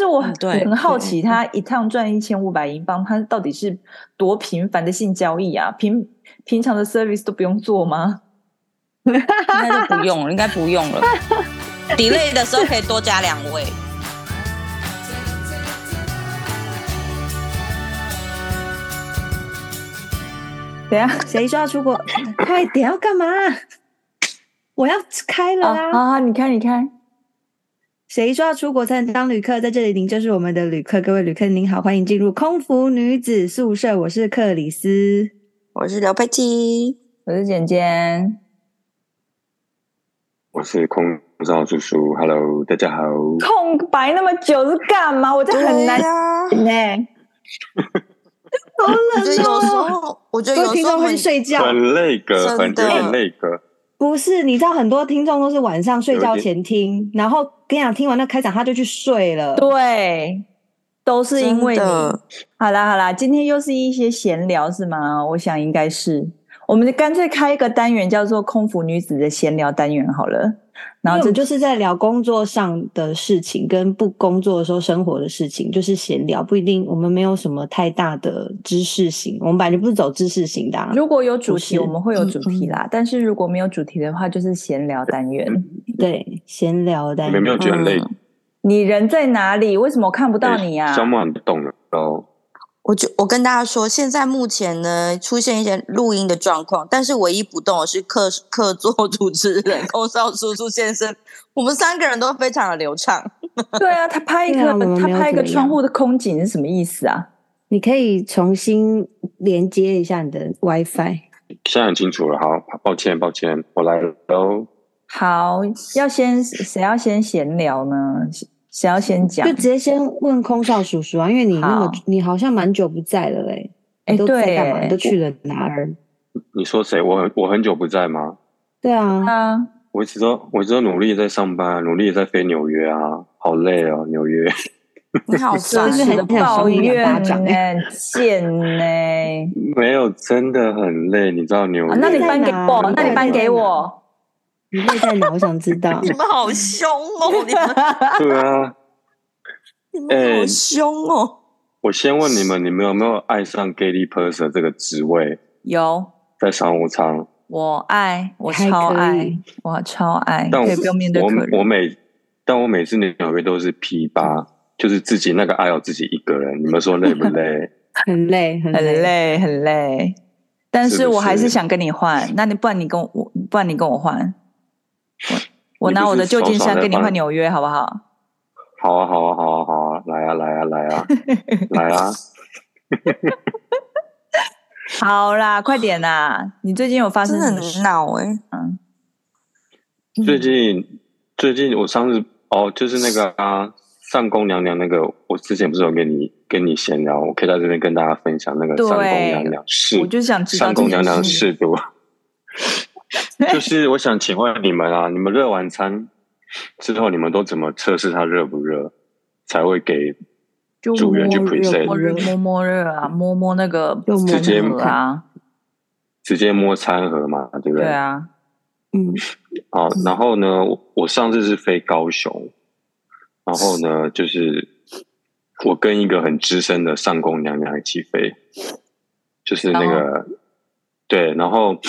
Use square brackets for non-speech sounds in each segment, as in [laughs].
是我嗯对很好奇，他一趟赚一千五百英镑，他到底是多频繁的性交易啊？平平常的 service 都不用做吗？[laughs] 应该就不用了，应该不用了。delay 的时候可以多加两位。等下，谁说要出国？快点要干嘛？我要开了啊！啊，你看，你看，谁说要出国才能当旅客？在这里，您就是我们的旅客。各位旅客，您好，欢迎进入空服女子宿舍。我是克里斯，我是刘佩琪，我是简简，我是空少叔叔。Hello，大家好。空白那么久是干嘛？我这很难呢。好冷我觉得有时候，我觉得有时候会睡觉，很累个，很累个。不是，你知道很多听众都是晚上睡觉前听，然后跟你讲听完那开场他就去睡了。对，都是因为你。好啦好啦，今天又是一些闲聊是吗？我想应该是，我们就干脆开一个单元叫做“空服女子的闲聊单元”好了。然后这就是在聊工作上的事情，跟不工作的时候生活的事情，就是闲聊，不一定我们没有什么太大的知识型，我们本来就不是走知识型的啊。如果有主题，我们会有主题啦。但是如果没有主题的话，就是闲聊单元。对，闲聊单元。你们没有觉得很累？嗯你人在哪里？为什么我看不到你啊？小马不动了哦。我就我跟大家说，现在目前呢出现一些录音的状况，但是唯一不动的是客客座主持人 [laughs] 空少叔叔先生，我们三个人都非常的流畅。[laughs] 对啊，他拍一个、啊、他拍一个窗户的空景是什么意思啊？你可以重新连接一下你的 WiFi。现在很清楚了，好，抱歉抱歉，我来了哦。好，要先谁要先闲聊呢？谁要先讲？就直接先问空少叔叔啊，因为你那么好你好像蛮久不在了嘞、欸，哎、你都在干嘛？对你都去了哪儿？你说谁？我我很久不在吗？对啊，啊，我一直都我一直都努力在上班，努力在飞纽约啊，好累哦，纽约。你好 [laughs] 真是很抱怨巴掌呢，贱呢。没有，真的很累，你知道纽约？啊那你搬给我，那你搬给我。你累在哪？我想知道。你们好凶哦！你们 [laughs] 对啊，你们好凶哦！我先问你们，你们有没有爱上 Galley person 这个职位？有，在商务舱，我爱，我超爱，我超爱，但我不用面对。我我每，但我每次纽约都是 P 八，就是自己那个 aisle 自己一个人。你们说累不累？[laughs] 很累，很很累，很累。但是我还是想跟你换，那你不然你跟我，不然你跟我换。我我拿我的旧金山跟你换纽约，好不好？好啊，好啊，好啊，好啊，来啊，来啊，来啊，[laughs] 来啊！[laughs] 好啦，快点啦！你最近有发生很什么事？闹哎、欸！嗯，最近最近我上次哦，就是那个啊，上宫娘娘那个，我之前不是有跟你跟你闲聊，我可以在这边跟大家分享那个上宫娘娘是，我就想知道上宫娘娘试毒。[laughs] 就是我想请问你们啊，你们热完餐之后，你们都怎么测试它热不热，才会给组员去 present？摸热摸摸热啊，摸摸那个直接啊，直接摸餐盒嘛，对不对？对啊，嗯，好，然后呢，我上次是飞高雄，然后呢，就是我跟一个很资深的上宫娘娘一起飞，就是那个对，然后。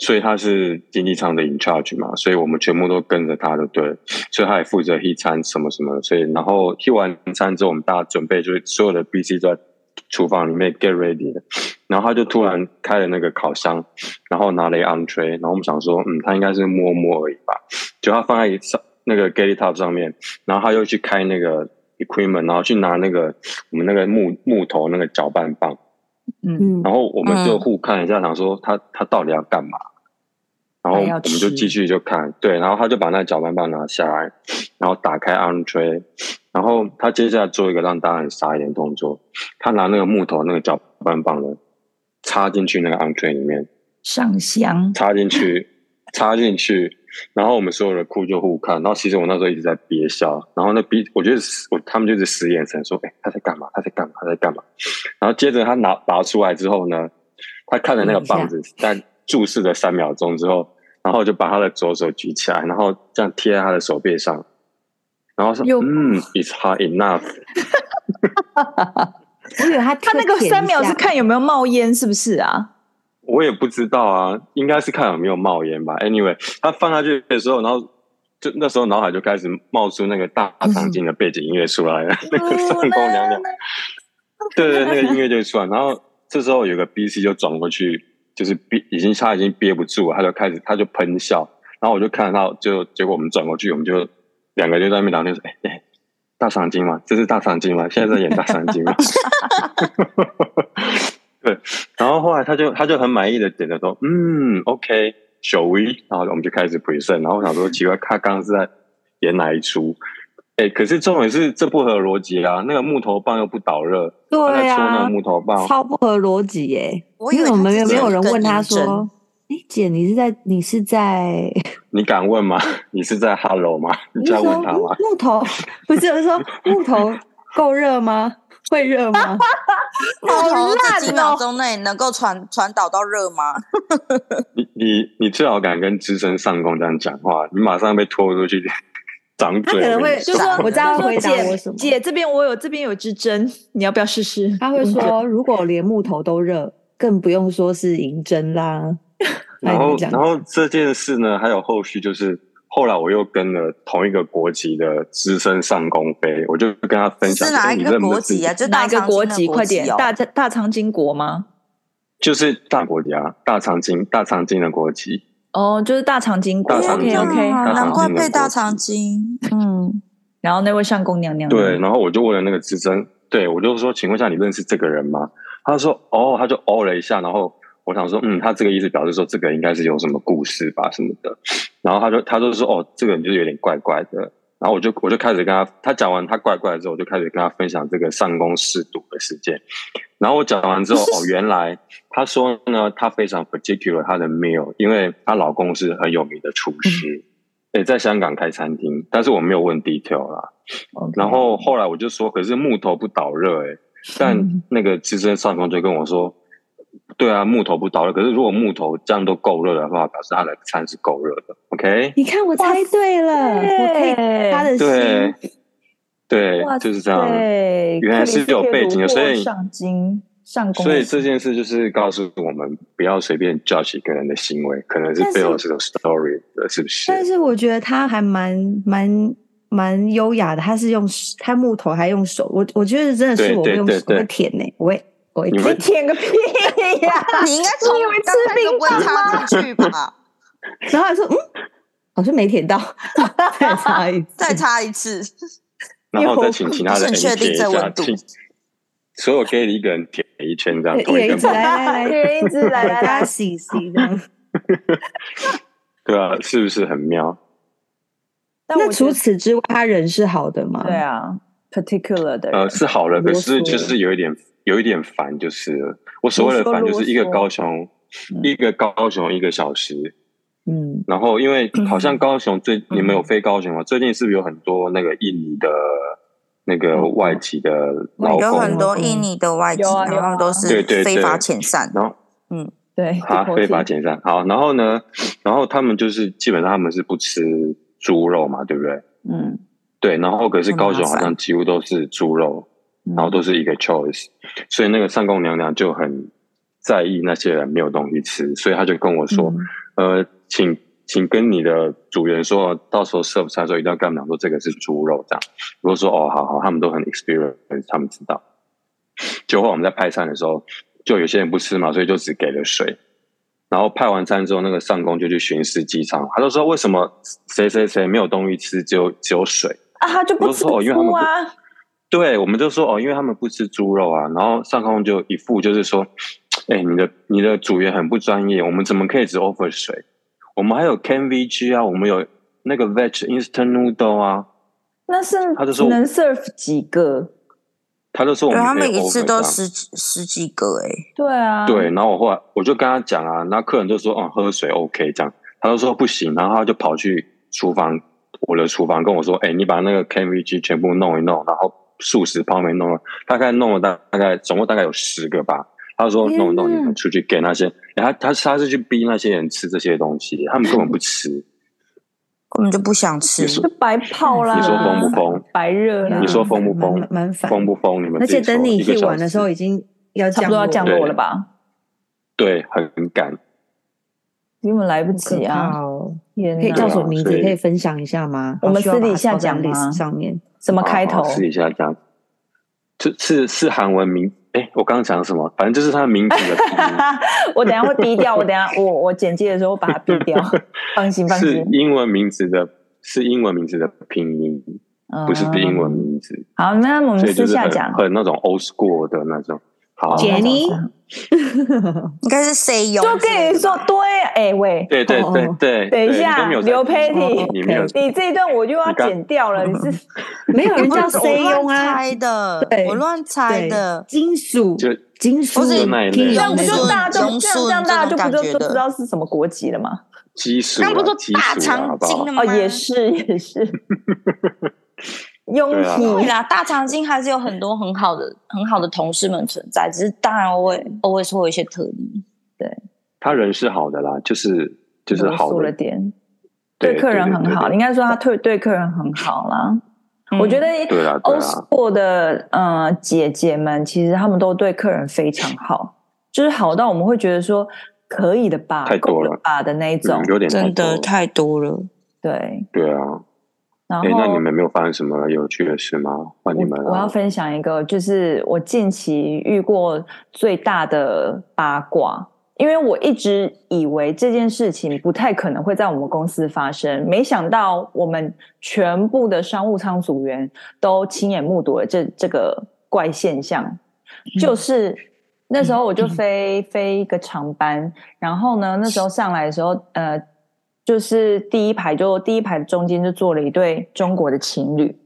所以他是经济舱的 in charge 嘛，所以我们全部都跟着他的队，所以他也负责 heat 餐什么什么的，所以然后 heat 完餐之后，我们大家准备就是所有的 BC 都在厨房里面 get ready 的，然后他就突然开了那个烤箱，然后拿了一 entree，然后我们想说，嗯，他应该是摸摸而已吧，就他放在上那个 galley top 上面，然后他又去开那个 equipment，然后去拿那个我们那个木木头那个搅拌棒，嗯，然后我们就互看一下，想说他他到底要干嘛？然后我们就继续就看，对，然后他就把那搅拌棒拿下来，然后打开 entree，然后他接下来做一个让大家很傻眼的动作，他拿那个木头那个搅拌棒呢，插进去那个 entree 里面，上香，插进去，[laughs] 插进去，然后我们所有的哭就互看，然后其实我那时候一直在憋笑，然后那憋，我觉得我他们就是使眼神说，哎，他在干嘛？他在干嘛？他在干嘛？然后接着他拿拔出来之后呢，他看着那个棒子，但。注视了三秒钟之后，然后就把他的左手举起来，然后这样贴在他的手背上，然后说嗯，it's hard enough。我以为他他那个三秒是看有没有冒烟，是不是啊？我也不知道啊，应该是看有没有冒烟吧。Anyway，他放下去的时候，然后就那时候脑海就开始冒出那个大长今的背景音乐出来了，[laughs] 那个上宫娘娘，对对，那个音乐就出来。然后这时候有个 BC 就转过去，就是憋，已经他已经憋不住了，他就开始他就喷笑。然后我就看到，就结果我们转过去，我们就两个就在那边聊天说：“哎哎，大长今嘛？这是大长今嘛？现在在演大长今吗？” [laughs] [laughs] 对，然后后来他就他就很满意的点着说：“嗯，OK，shall we？” 然后我们就开始 present。然后我想说，奇怪，他刚刚是在演哪一出？哎，可是重点是这不合逻辑啊！那个木头棒又不导热，对啊，戳那个木头棒超不合逻辑耶！因为我们没有人问他说：“哎，姐，你是在你是在？[laughs] ”你敢问吗？你是在 Hello 吗？你在问他吗？木头不是，我是说木头够热吗？会热吗？[laughs] 木头这几秒钟内能够传传导到热吗？[laughs] 你你你最好敢跟资深上工这样讲话，你马上被拖出去掌嘴。他可能会就说我知道就说回答我什么姐姐这边我有这边有支针，你要不要试试？他会说，如果连木头都热，更不用说是银针啦。然 [laughs] 后然后这件事呢，还有后续，就是后来我又跟了同一个国籍的资深上公飞，我就跟他分享，是哪一个国籍啊？就哪一个国籍？快点，哦大大长今国吗？就是大国籍啊，大长今，大长今的国籍。哦，就是大长今国。大长 OK OK，难怪配大国籍长今。嗯，然后那位相公娘娘对，然后我就问了那个资深，对我就说，请问一下，你认识这个人吗？他说，哦，他就哦了一下，然后我想说，嗯，他这个意思表示说，这个应该是有什么故事吧，什么的。然后他就他就说，哦，这个人就是有点怪怪的。然后我就我就开始跟他，他讲完他怪怪的之后，我就开始跟他分享这个上工试毒的事件。然后我讲完之后，哦，原来他说呢，他非常 particular 他的 meal，因为她老公是很有名的厨师，也在香港开餐厅，但是我没有问 detail 啦。然后后来我就说，可是木头不导热诶，但那个资深上工就跟我说，对啊，木头不导热，可是如果木头这样都够热的话，表示他的餐是够热的。OK，你看我猜对了，我可以他的对心。对哇，就是这样。对，原来是有背景的所以上京上，所以这件事就是告诉我们，不要随便 judge 一个人的行为，可能是背后是有 story 的，是不是？但是我觉得他还蛮蛮蛮优雅的，他是用他木头还用手，我我觉得真的是我会用手对对对会舔呢、我会你会舔，个屁呀！[laughs] 你应该 [laughs] 是你以为吃刚才就冰不会插进去吧？[laughs] 然后他说嗯，好像没舔到，再插一次，再插一次，然后再请其他的人确定一下，这温度请所有可以一个人舔一圈，这样一人一同一个嘛直来来来，一人一直来来来洗洗这样。对啊，是不是很妙？那除此之外，他人是好的吗？对啊，particular 的人呃，是好了，可是就是有一点有一点烦，就是我所谓的烦，就是一个高雄，嗯。一个高雄一个小时，嗯，然后因为 [clears throat] 好像高雄最你们有飞高雄吗？最近是不是有很多那个印尼的那个外籍的劳有很？多印尼的外籍，然后都是对对对。非法遣散。然后嗯对啊，非法遣散。好，然后呢，然后他们就是基本上他们是不吃猪肉嘛，对不对？嗯，对，然后可是高雄好像几乎都是猪肉，嗯然后都是一个 choice，所以那个上宫娘娘就很在意那些人没有东西吃，所以他就跟我说，嗯呃，请请跟你的主员说，到时候 serve 菜的时候一定要跟他们讲说这个是猪肉这样。如果说哦，好好，他们都很 experience，他们知道。结果我们在派餐的时候，就有些人不吃嘛，所以就只给了水。然后派完餐之后，那个上宫就去巡视机场，他就说为什么谁谁谁没有东西吃，只有只有水。啊，他就不吃我就说哦因为他们不猪啊，对，我们就说哦，因为他们不吃猪肉啊。然后上空就一副就是说，哎，你的你的组员很不专业，我们怎么可以只 offer 水？我们还有 can VG 啊，我们有那个 veg instant noodle 啊。那是他就说能 serve 几个？他就说我，们可以他们一次都十十几个哎、对啊，对，然后我后来我就跟他讲啊，那客人就说，嗯，喝水 OK 这样，他就说不行，然后他就跑去厨房，我的厨房跟我说，哎，你把那个 KVG 全部弄一弄，然后素食泡面弄了，大概弄了大大概总共大概有十个吧，他说弄一弄，你们出去给那些，哎他他他是去逼那些人吃这些东西，他们根本不吃，[laughs] 根本就不想吃。就白泡啦。你说疯不疯？白热啦。你说疯不疯？蛮烦。疯不疯？你们而且等你 hit 完的时候，已经要差不多要降落了吧？对，很赶。根本来不及啊！可以叫什么名字？可以分享一下吗？我们私底下讲吗？上面什么开头？私底下讲。就是是韩文名。哎，我刚刚讲什么？反正就是他的名字的。[laughs] 我等下会逼掉，[laughs] 我等下我我剪辑的时候把它逼掉。[laughs] 放心放心。是英文名字的，是英文名字的拼音，不是英文名字。好，那我们私下讲。很那种 old school 的那种。好，Jenny，[laughs] 应该是 say 用。就跟你说，对，哎喂，对对对对，等一下，刘佩蒂，你这一段我就要剪掉了。[laughs] 你是没有人叫 say 用啊？猜的，我乱猜的。金属，就金属，这样不就大家就这样这样大家就不就不知道是什么国籍了吗？基础，那不就大长今的吗？哦，也是也是。[laughs] 拥挤啦，大长今还是有很多很好的、很好的同事们存在，只是当然我也偶尔会有一些特例。对，他人是好的啦，就是就是好了点，对客人很好，应该说他对对客人很好啦。我觉得欧式过的呃姐姐们，其实他们都对客人非常好，[laughs] 就是好到我们会觉得说可以的吧，太多了。吧的那种，有点真的太多了。对。对啊。哎，那你们没有发生什么有趣的事吗？换你们我，我要分享一个，就是我近期遇过最大的八卦，因为我一直以为这件事情不太可能会在我们公司发生，没想到我们全部的商务舱组员都亲眼目睹了这这个怪现象。嗯、就是那时候我就飞、嗯、飞一个长班，然后呢，那时候上来的时候，呃。就是第一排，就第一排中间就坐了一对中国的情侣，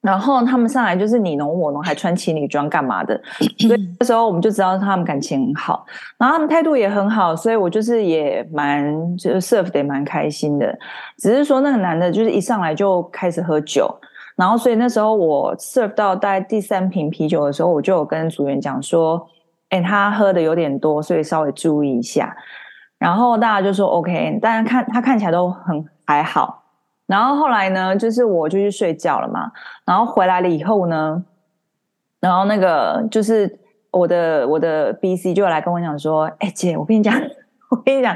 然后他们上来就是你侬我侬，还穿情侣装干嘛的？所以那时候我们就知道他们感情很好，然后他们态度也很好，所以我就是也蛮就是 serve 的也蛮开心的。只是说那个男的，就是一上来就开始喝酒，然后所以那时候我 serve 到大概第三瓶啤酒的时候，我就有跟组员讲说：“哎，他喝的有点多，所以稍微注意一下。”然后大家就说 OK，大家看他看起来都很还好。然后后来呢，就是我就去睡觉了嘛。然后回来了以后呢，然后那个就是我的我的 BC 就来跟我讲说：“哎姐，我跟你讲，[laughs] 我跟你讲，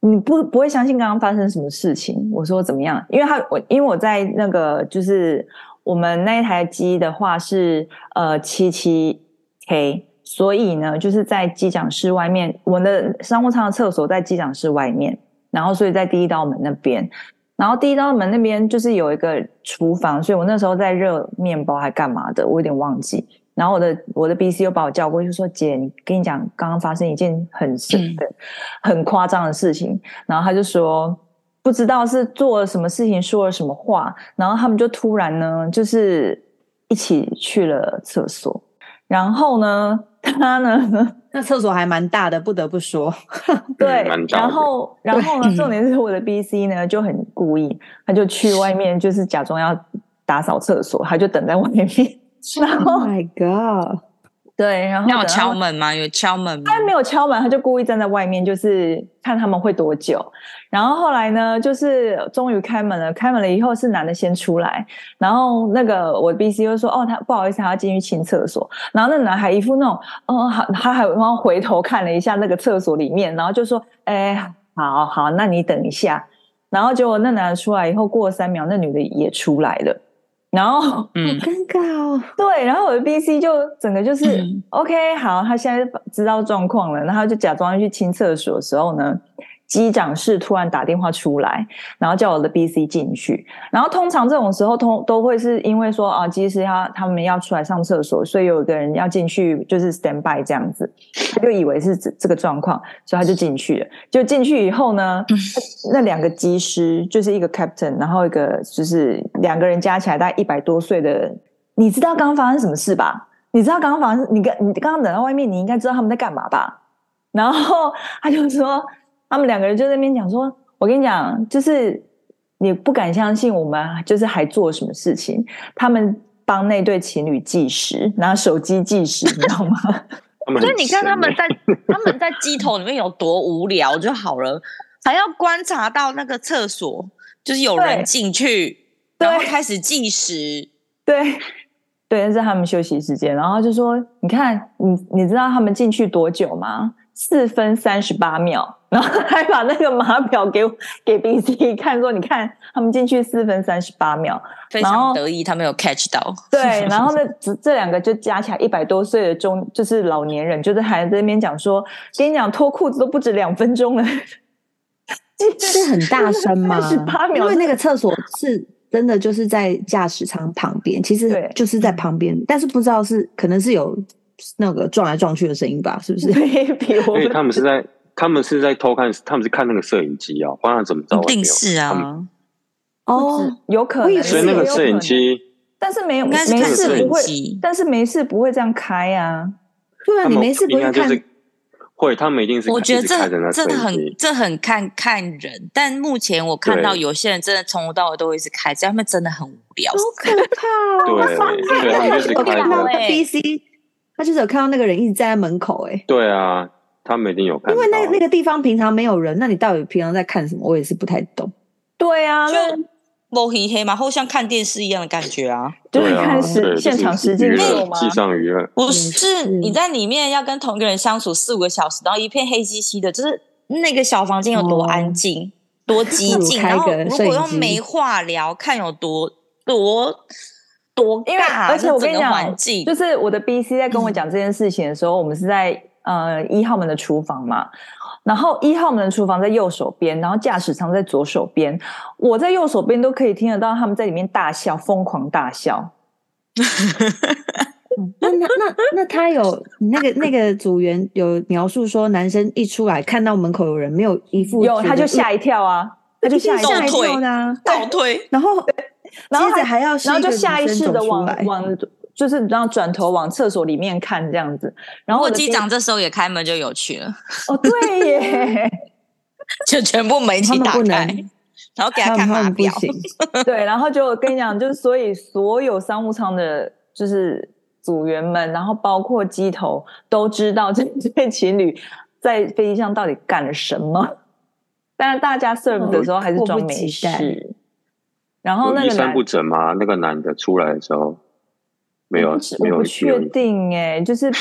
你不不会相信刚刚发生什么事情。”我说怎么样？因为他我因为我在那个就是我们那一台机的话是呃七七 K。所以呢，就是在机长室外面，我们的商务舱的厕所在机长室外面，然后所以在第一道门那边，然后第一道门那边就是有一个厨房，所以我那时候在热面包还干嘛的，我有点忘记。然后我的我的 BC 又把我叫过去说：“姐，你跟你讲，刚刚发生一件很神的、嗯、很夸张的事情。”然后他就说：“不知道是做了什么事情，说了什么话。”然后他们就突然呢，就是一起去了厕所。然后呢，他呢，[laughs] 那厕所还蛮大的，不得不说。对，然后，然后呢，重点是我的 BC 呢就很故意，他就去外面，就是假装要打扫厕所，他就等在外面。[laughs] 然后 Oh my God！对，然后有敲门吗？有敲门吗？他没有敲门，他就故意站在外面，就是看他们会多久。然后后来呢，就是终于开门了。开门了以后是男的先出来，然后那个我的 BC 就说：“哦，他不好意思，他要进去清厕所。”然后那男孩一副那种，哦，他他还然后回头看了一下那个厕所里面，然后就说：“哎，好好，那你等一下。”然后结果那男的出来以后，过了三秒，那女的也出来了。然后，嗯，好尴尬哦。对，然后我的 BC 就整个就是、嗯、OK，好，他现在知道状况了，然后就假装要去清厕所的时候呢。机长室突然打电话出来，然后叫我的 BC 进去。然后通常这种时候，通都会是因为说啊，机师他他们要出来上厕所，所以有一个人要进去，就是 stand by 这样子。他就以为是这这个状况，所以他就进去了。就进去以后呢，那两个机师就是一个 captain，然后一个就是两个人加起来大概一百多岁的。你知道刚刚发生什么事吧？你知道刚刚发生？你刚你刚刚等到外面，你应该知道他们在干嘛吧？然后他就说。他们两个人就在那边讲说：“我跟你讲，就是你不敢相信我们，就是还做什么事情？他们帮那对情侣计时，拿手机计时，你知道吗？[laughs] 所以你看他们在 [laughs] 他们在机头里面有多无聊就好了，还要观察到那个厕所。”就是有人进去，对然后开始计时。对，对，那是他们休息时间。然后就说：“你看，你你知道他们进去多久吗？四分三十八秒。”然后还把那个码表给给 BC 看，说：“你看，他们进去四分三十八秒，非常得意，他们有 catch 到。”对，然后呢，这这两个就加起来一百多岁的中，就是老年人，就是还在那边讲说：“跟你讲，脱裤子都不止两分钟了。”是很大声吗？十八秒，因为那个厕所是真的就是在驾驶舱旁边，其实就是在旁边，但是不知道是可能是有那个撞来撞去的声音吧？是不是？[laughs] 因为他们是在他们是在偷看，他们是看那个摄影机啊，不然怎么知道？一定是啊，哦，有可能，所以那个摄影机，但是没有没事不会，但是没事不会这样开啊。对啊，你没事不会看。会，他们一定是。我觉得这这很这很看看人，但目前我看到有些人真的从头到尾都会一直开，这样他们真的很无聊。好可怕哦！对，对，他们就是开的。B C，他就是有看到那个人一直站在门口，哎。对啊，他们一定有看。因为那那个地方平常没有人，那你到底平常在看什么？我也是不太懂。对啊，就。摸黑黑嘛，或像看电视一样的感觉啊，就是看实现场实境秀吗？机上娱乐不是你在里面要跟同一个人相处四五个小时，然后一片黑漆漆的，就是那个小房间有多安静、多寂静，然后如果又没话聊，看有多多多尬，而且我跟你讲，就是我的 BC 在跟我讲这件事情的时候，我们是在呃一号门的厨房嘛。然后一号门的厨房在右手边，然后驾驶舱在左手边。我在右手边都可以听得到他们在里面大笑，疯狂大笑。[laughs] 那那那那他有那个那个组员有描述说，男生一出来看到门口有人，没有一副有他就吓一跳啊，他就吓一跳的倒退，然后然后接着还要然后就下意识的往往。就是然后转头往厕所里面看这样子，然后机长这时候也开门就有趣了。哦，对耶，[laughs] 就全部门一起打开，然后给他看码表。[laughs] 对，然后就跟你讲，就是所以所有商务舱的，就是组员们，然后包括机头都知道这对情侣在飞机上到底干了什么。但是大家 serve 的时候还是装没事。然后那个衣衫不整吗？那个男的出来的时候。没有，没有，我不确定哎，就是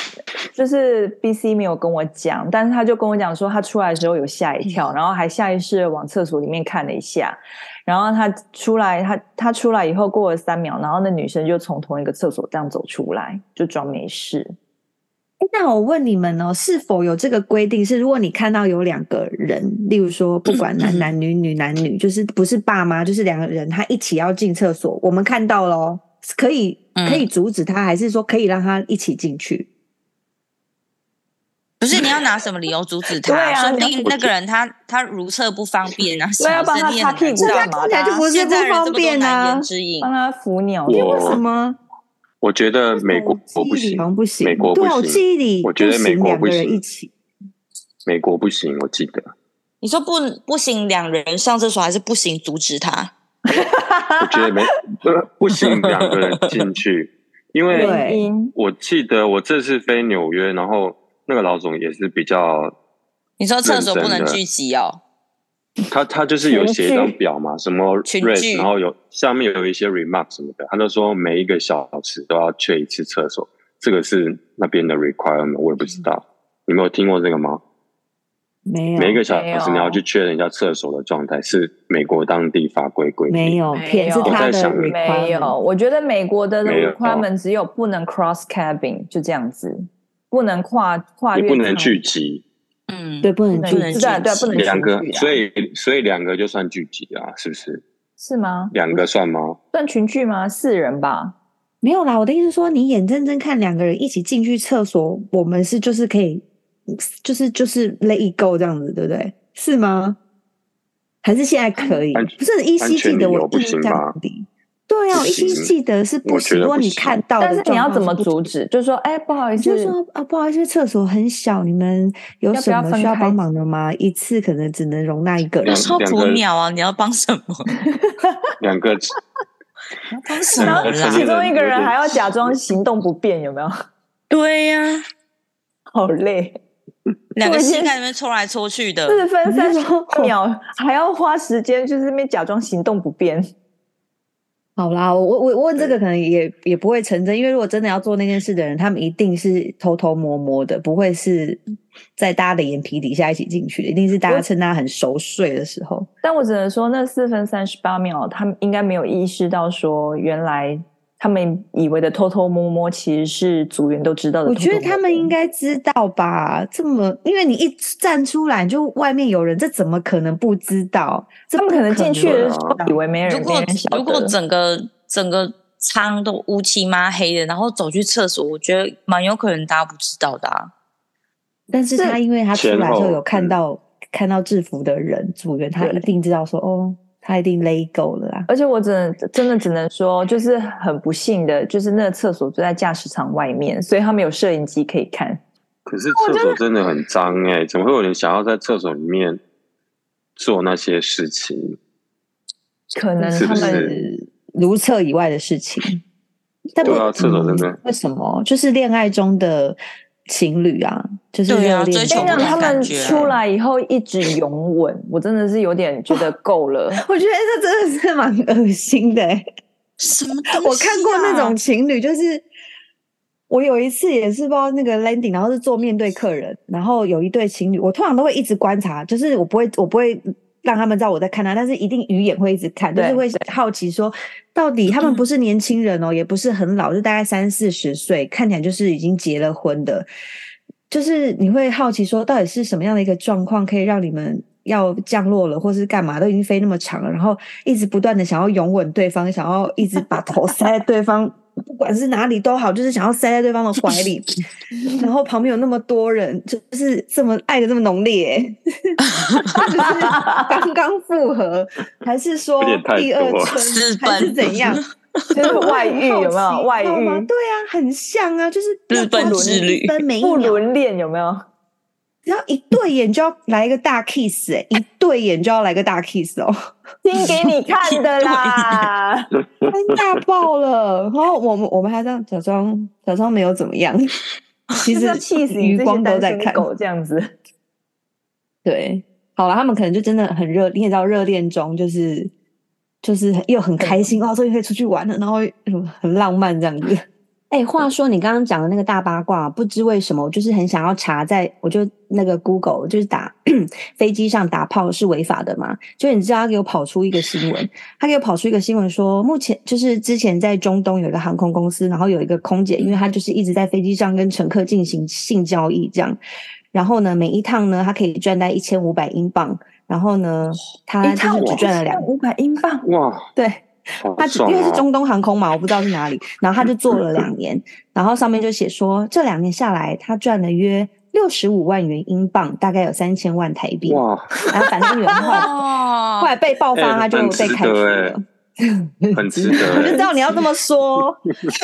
就是 B C 没有跟我讲，但是他就跟我讲说，他出来的时候有吓一跳，然后还下意识往厕所里面看了一下，然后他出来，他他出来以后过了三秒，然后那女生就从同一个厕所这样走出来，就装没事。那我问你们哦，是否有这个规定？是如果你看到有两个人，例如说不管男男女女男女，就是不是爸妈，就是两个人，他一起要进厕所，我们看到了。可以可以阻止他，嗯、还是说可以让他一起进去？不是你要拿什么理由阻止他？[laughs] 对啊，说不定那个人他他如厕不方便啊，[laughs] 我要帮他擦屁股干嘛？他就不是不方便啊，帮他扶鸟。为什么？我觉得美国不行，不行，美国不行。我记忆里，我觉得美国不行，一起。美国不行，我记得。你说不不行，两人上厕所还是不行？阻止他？我觉得没不行，两个人进去，因为我记得我这次飞纽约，然后那个老总也是比较，你说厕所不能聚集哦，他他就是有写一张表嘛，什么 race，然后有下面有一些 remark 什么的，他就说每一个小时都要去一次厕所，这个是那边的 requirement，我也不知道，你没有听过这个吗？没有，每一个小时你要去确认一下厕所的状态，是美国当地法规规定。没有，骗是他的。没有，我觉得美国的 requirement 只有不能 cross cabin，就这样子，不能跨跨越，你不能聚集。嗯，对，不能聚集，对，不能两个，所以所以两个就算聚集啊，是不是？是吗？两个算吗？算群聚吗？四人吧。没有啦，我的意思是说，你眼睁睁看两个人一起进去厕所，我们是就是可以。就是就是 let it go 这样子，对不对？是吗？还是现在可以？不是依稀记得我印象里，对啊，我依稀记得是不行。如果你看到，但是你要怎么阻止？就是说，哎，不好意思，就说啊，不好意思，厕所很小，你们有什么需要帮忙的吗？一次可能只能容纳一个人。超捕鸟啊！你要帮什么？[laughs] 两个，[laughs] 帮什么？其中一个人还要假装行动不便，有没有？对呀，好累。[laughs] 两个膝盖里面搓来搓去的，四分三十 [laughs] 秒，还要花时间，就是那边假装行动不便。好啦，我我我问这个可能也也不会成真，因为如果真的要做那件事的人，他们一定是偷偷摸摸的，不会是在大家的眼皮底下一起进去的，一定是大家趁他很熟睡的时候。但我只能说，那四分三十八秒，他们应该没有意识到说原来。他们以为的偷偷摸摸，其实是组员都知道的偷偷摸摸。我觉得他们应该知道吧？这么，因为你一站出来，就外面有人，这怎么可能不知道？他们可能进去的时候以为没人。如果如果整个整个舱都乌漆嘛黑的，然后走去厕所，我觉得蛮有可能大家不知道的啊。但是他因为他出来之后有看到看到制服的人组员，他一定知道说哦。他一定勒够了啦！而且我只能真的只能说，就是很不幸的，就是那个厕所就在驾驶舱外面，所以他们有摄影机可以看。可是厕所真的很脏哎、欸，怎么会有人想要在厕所里面做那些事情？可能他们如厕以外的事情。但对啊，厕所真的、嗯、为什么？就是恋爱中的。情侣啊，就是对啊，追求让他们出来以后一直拥吻，[laughs] 我真的是有点觉得够了。[laughs] 我觉得这真的是蛮恶心的、欸。什么东西、啊？我看过那种情侣，就是我有一次也是不知道那个 landing，然后是坐面对客人，然后有一对情侣，我通常都会一直观察，就是我不会，我不会。让他们知道我在看他，但是一定鱼眼会一直看，就是会好奇说，到底他们不是年轻人哦，也不是很老，就大概三四十岁，看起来就是已经结了婚的，就是你会好奇说，到底是什么样的一个状况，可以让你们要降落了，或是干嘛，都已经飞那么长了，然后一直不断的想要拥吻对方，想要一直把头塞在对方。不管是哪里都好，就是想要塞在对方的怀里，[laughs] 然后旁边有那么多人，就是这么爱的这么浓烈，就是刚刚复合，还是说第二春，还是怎样？[laughs] 就是外遇有没有？外遇？对啊，很像啊，就是日本之旅，不伦恋有没有？只要一对眼就要来一个大 kiss，哎、欸，一对眼就要来个大 kiss 哦，听给你看的啦，[laughs] 尴尬爆了。然后我们我们还这样假装假装没有怎么样，其实气死余光都在看狗这样子。对，好了，他们可能就真的很热，你也知道热恋中就是就是又很开心哦，终于可以出去玩了，然后很浪漫这样子。哎、欸，话说你刚刚讲的那个大八卦，不知为什么，我就是很想要查在，在我就那个 Google 就是打 [clears throat] 飞机上打炮是违法的嘛？就你知道他给我跑出一个新闻，他给我跑出一个新闻说，目前就是之前在中东有一个航空公司，然后有一个空姐，因为她就是一直在飞机上跟乘客进行性交易这样，然后呢，每一趟呢，她可以赚到一千五百英镑，然后呢，她就是只赚了两五百英镑，哇，对。他只因为是中东航空嘛，我不知道是哪里。然后他就做了两年，[laughs] 然后上面就写说，这两年下来，他赚了约六十五万元英镑，大概有三千万台币。哇！然后反正有后来 [laughs] 后来被爆发，他就被开除了。[laughs] 很值得，[laughs] 我就知道你要这么说，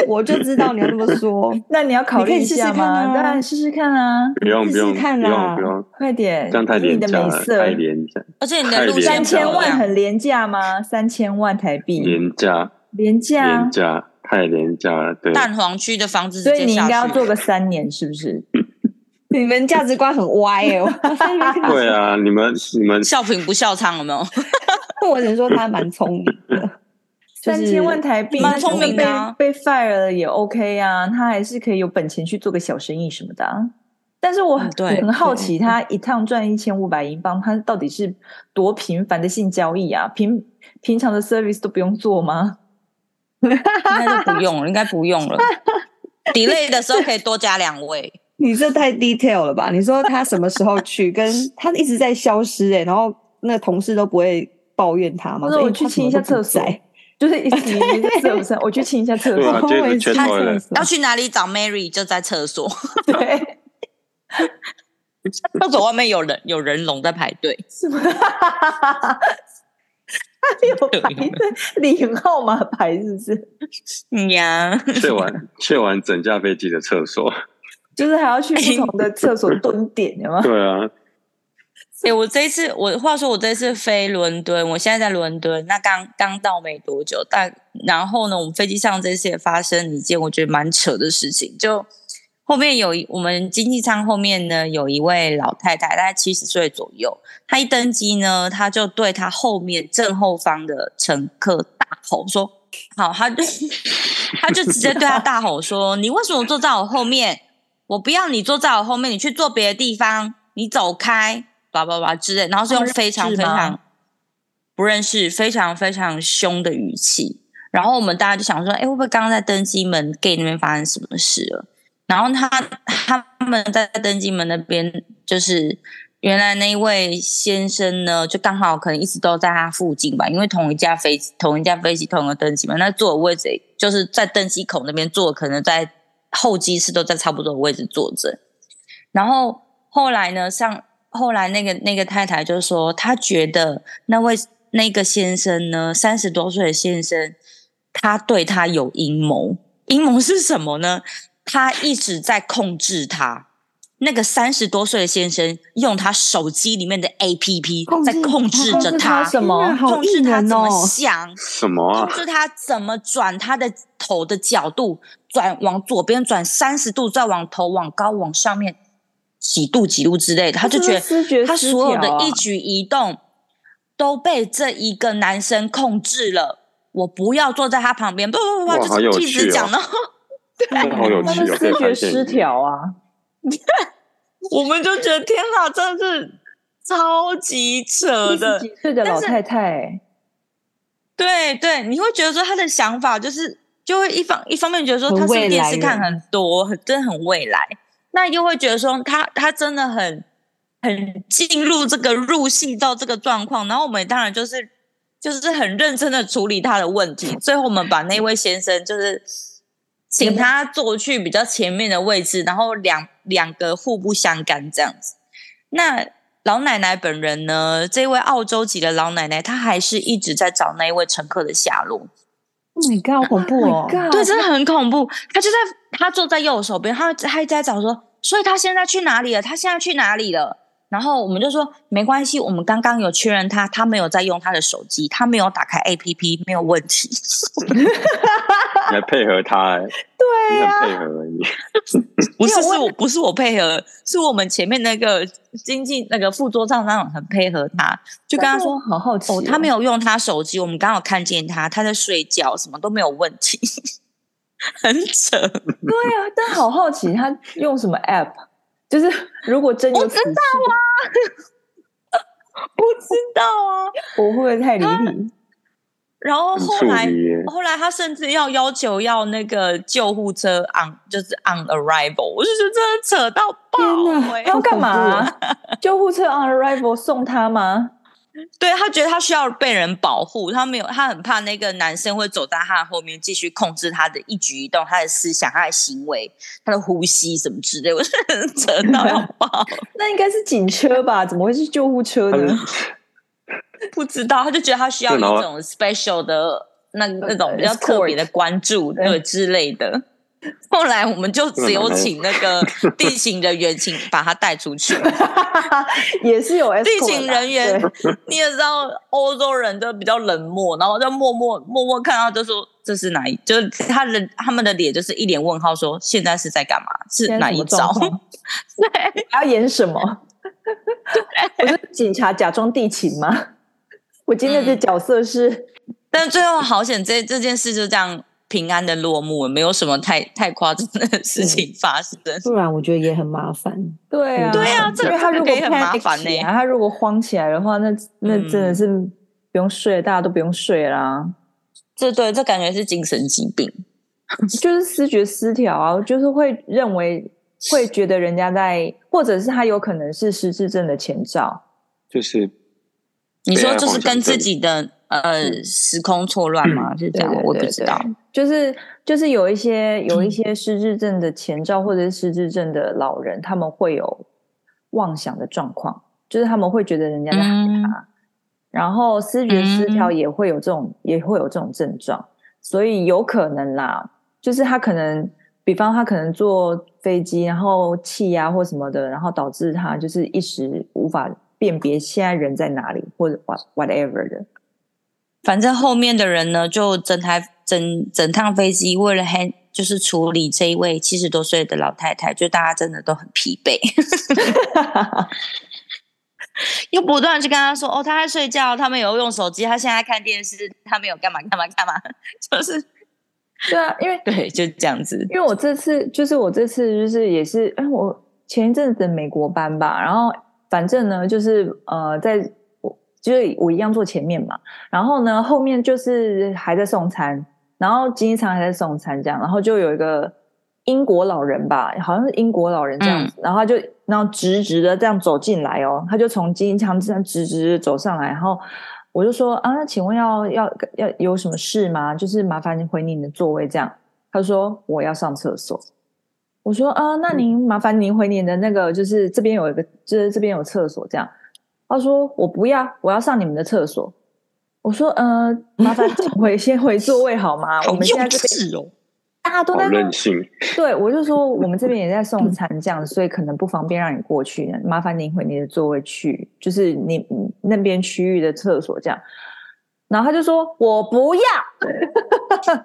我就知道你要这么说。那你要考虑一下吗？当然试试看啊！不用不用看啦，不用，快点！这样太廉价了，太廉价。而且你的路三千万很廉价吗？三千万台币，廉价，廉价，廉价，太廉价了。对，蛋黄区的房子，所以你应该要做个三年，是不是？[laughs] 你们价值观很歪哦。对啊，你们你们笑贫不笑娼有没有？我只能说他蛮聪明的。三千万台币，蛮聪明的啊，被被 fire 了也 OK 啊，他还是可以有本钱去做个小生意什么的啊。但是我很很好奇，他一趟赚一千五百英镑，他到底是多频繁的性交易啊？平平常的 service 都不用做吗？[laughs] 应该就不用了，应该不用了。delay 的时候可以多加两位。[laughs] 你这太 detail 了吧？你说他什么时候去，跟 [laughs] 他一直在消失哎、欸，然后那个同事都不会抱怨他吗？那我去清一下厕所。就是一直一直厕所，我去清一下厕所。他要去哪里找 Mary？就在厕所。对，厕所外面有人，有人龙在排队。是吗？他 [laughs] 有排队领号码牌，是不是？嗯呀，去完去完整架飞机的厕所，[laughs] 就是还要去不同的厕所蹲点，有吗？对啊。哎、我这一次，我话说我这次飞伦敦，我现在在伦敦，那刚刚到没多久，但然后呢，我们飞机上这次也发生一件我觉得蛮扯的事情，就后面有一我们经济舱后面呢，有一位老太太，大概七十岁左右。她一登机呢，她就对她后面正后方的乘客大吼说：“好，她就她就直接对她大吼说：‘你为什么坐在我后面？我不要你坐在我后面，你去坐别的地方，你走开！’叭叭叭之类。然后是用非常非常不认识、非常非常凶的语气。然后我们大家就想说：‘哎，会不会刚刚在登机门 gate 那边发生什么事了？’然后他他们在登机门那边，就是原来那一位先生呢，就刚好可能一直都在他附近吧，因为同一架飞机，同一架飞机同一个登机门，那坐的位置就是在登机口那边坐，可能在候机室都在差不多的位置坐着。然后后来呢，上后来那个那个太太就说，她觉得那位那个先生呢，三十多岁的先生，他对他有阴谋，阴谋是什么呢？他一直在控制他，那个三十多岁的先生用他手机里面的 APP 在控制着他，他什么？控制他怎么想？[laughs] 什么啊？控制他怎么转他的头的角度，转往左边转三十度，再往头往高往上面几度几度之类的，他就觉得他所有的一举一动都被这一个男生控制了。我不要坐在他旁边，不不不不，就是一直讲呢。[laughs] 对，好有趣哦！视觉失调啊！[laughs] 我们就觉得天哪，真的是超级扯的。几岁的老太太？对对，你会觉得说他的想法就是，就会一方一方面觉得说他是电视看很多，很真的很未来。那又会觉得说他他真的很很进入这个入戏到这个状况。然后我们当然就是就是很认真的处理他的问题。最后我们把那位先生就是。请他坐去比较前面的位置，然后两两个互不相干这样子。那老奶奶本人呢？这位澳洲籍的老奶奶，她还是一直在找那一位乘客的下落。Oh my god，好恐怖哦！对，真的很恐怖。他就在，他坐在右手边，她她还在找说，所以他现在去哪里了？他现在去哪里了？然后我们就说没关系，我们刚刚有确认他，他没有在用他的手机，他没有打开 APP，没有问题。[laughs] 来配合他、欸，[laughs] 对呀、啊，很配合而已。不是，是我不是我配合，是我们前面那个经济那个副座舱长很配合他，就跟他说好好奇哦，哦，他没有用他手机，我们刚好看见他，他在睡觉，什么都没有问题，[laughs] 很扯。对啊，但好好奇他用什么 App。就是如果真有我知道啊，[laughs] 不知道啊，我会不会太离谱？然后后来后来他甚至要要求要那个救护车 on 就是 on arrival，我就觉得真的扯到爆、欸！要干嘛、啊？[laughs] 救护车 on arrival 送他吗？[laughs] 对，他觉得他需要被人保护，他没有，他很怕那个男生会走在他的后面，继续控制他的一举一动、他的思想、他的行为、他的呼吸什么之类。我是 [laughs] 扯到要爆，那应该是警车吧？怎么会是救护车呢？不知道，他就觉得他需要一种 special 的那那种比较特别的关注，对之类的。后来我们就只有请那个 [laughs] 地勤人员，请把他带出去。[laughs] 也是有地勤人员，[laughs] 你也知道，欧洲人都比较冷漠，然后就默默默默看到，就说这是哪一，就是他的他们的脸就是一脸问号，说现在是在干嘛？是哪一招？对，要演什么？[laughs] 我是警察假装地勤吗？[laughs] 我今天的角色是，嗯、但最后好险，这这件事就这样。平安的落幕，没有什么太太夸张的事情发生。不然我觉得也很麻烦。对啊，对啊，这个他如果很麻烦呢，他如果慌起来的话，那那真的是不用睡，大家都不用睡啦。这对，这感觉是精神疾病，就是思觉失调啊，就是会认为会觉得人家在，或者是他有可能是失智症的前兆，就是你说就是跟自己的。呃，时空错乱吗？是这样，我不知道。就是就是有一些有一些失智症的前兆，或者是失智症的老人，他们会有妄想的状况，就是他们会觉得人家在害他，然后思觉失调也会有这种也会有这种症状，所以有可能啦，就是他可能，比方他可能坐飞机，然后气压或什么的，然后导致他就是一时无法辨别现在人在哪里，或者 what whatever 的。反正后面的人呢，就整台整整趟飞机为了 hand 就是处理这一位七十多岁的老太太，就大家真的都很疲惫，[laughs] 又不断去跟他说：“哦，他在睡觉，他们有用手机，他现在看电视，他们有干嘛干嘛干嘛。” [laughs] 就是，对啊，因为 [laughs] 对，就这样子。因为我这次就是我这次就是也是，哎，我前一阵子的美国班吧，然后反正呢，就是呃，在我就是我一样坐前面嘛，然后呢后面就是还在送餐。然后经济舱还在送餐这样，然后就有一个英国老人吧，好像是英国老人这样子，嗯、然后他就然后直直的这样走进来哦，他就从经济舱这样直直的走上来，然后我就说啊，那请问要要要有什么事吗？就是麻烦您回您的座位这样。他说我要上厕所。我说啊，那您麻烦您回您的那个，就是这边有一个，就是这边有厕所这样。他说我不要，我要上你们的厕所。我说，呃，麻烦请回 [laughs] 先回座位好吗？我们现在这边哦，大家都在任性。[laughs] 对，我就说我们这边也在送餐，这样，所以可能不方便让你过去。麻烦您回你的座位去，就是你那边区域的厕所这样。然后他就说：“我不要。[laughs]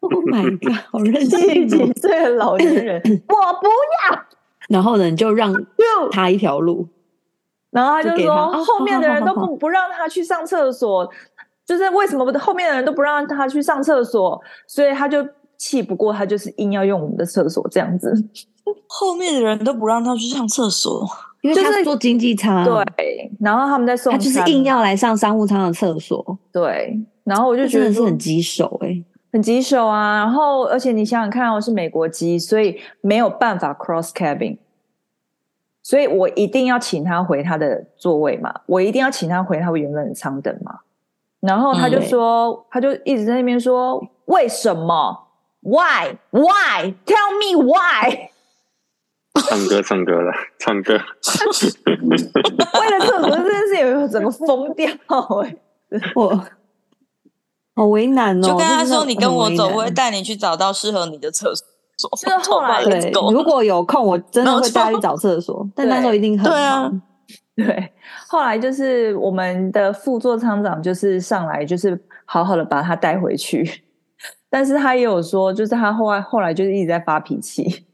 ”Oh my god！好任性，几岁的老年人，[laughs] 我不要。然后呢，你就让他一条路。然后他就说，就后面的人都不不让他去上厕所，就是为什么后面的人都不让他去上厕所，所以他就气不过，他就是硬要用我们的厕所这样子。[laughs] 后面的人都不让他去上厕所，因为他是坐经济舱。对，然后他们在送，他就是硬要来上商务舱的厕所。对，然后我就觉得是很棘手哎、欸，很棘手啊。然后而且你想想看，我是美国机，所以没有办法 cross cabin。所以我一定要请他回他的座位嘛，我一定要请他回他原本的舱等嘛。然后他就说，嗯、他就一直在那边说，为什么？Why? Why? Tell me why? 唱歌，唱歌了，唱歌。[laughs] 为了厕所这件事，有整个疯掉、欸？哎，我好为难哦。就跟他说，你跟我走，我会带你去找到适合你的厕所。就是后来对，如果有空，我真的会带他去找厕所。但那时候一定很忙。对，后来就是我们的副座舱长就是上来，就是好好的把他带回去。但是他也有说，就是他后来后来就是一直在发脾气。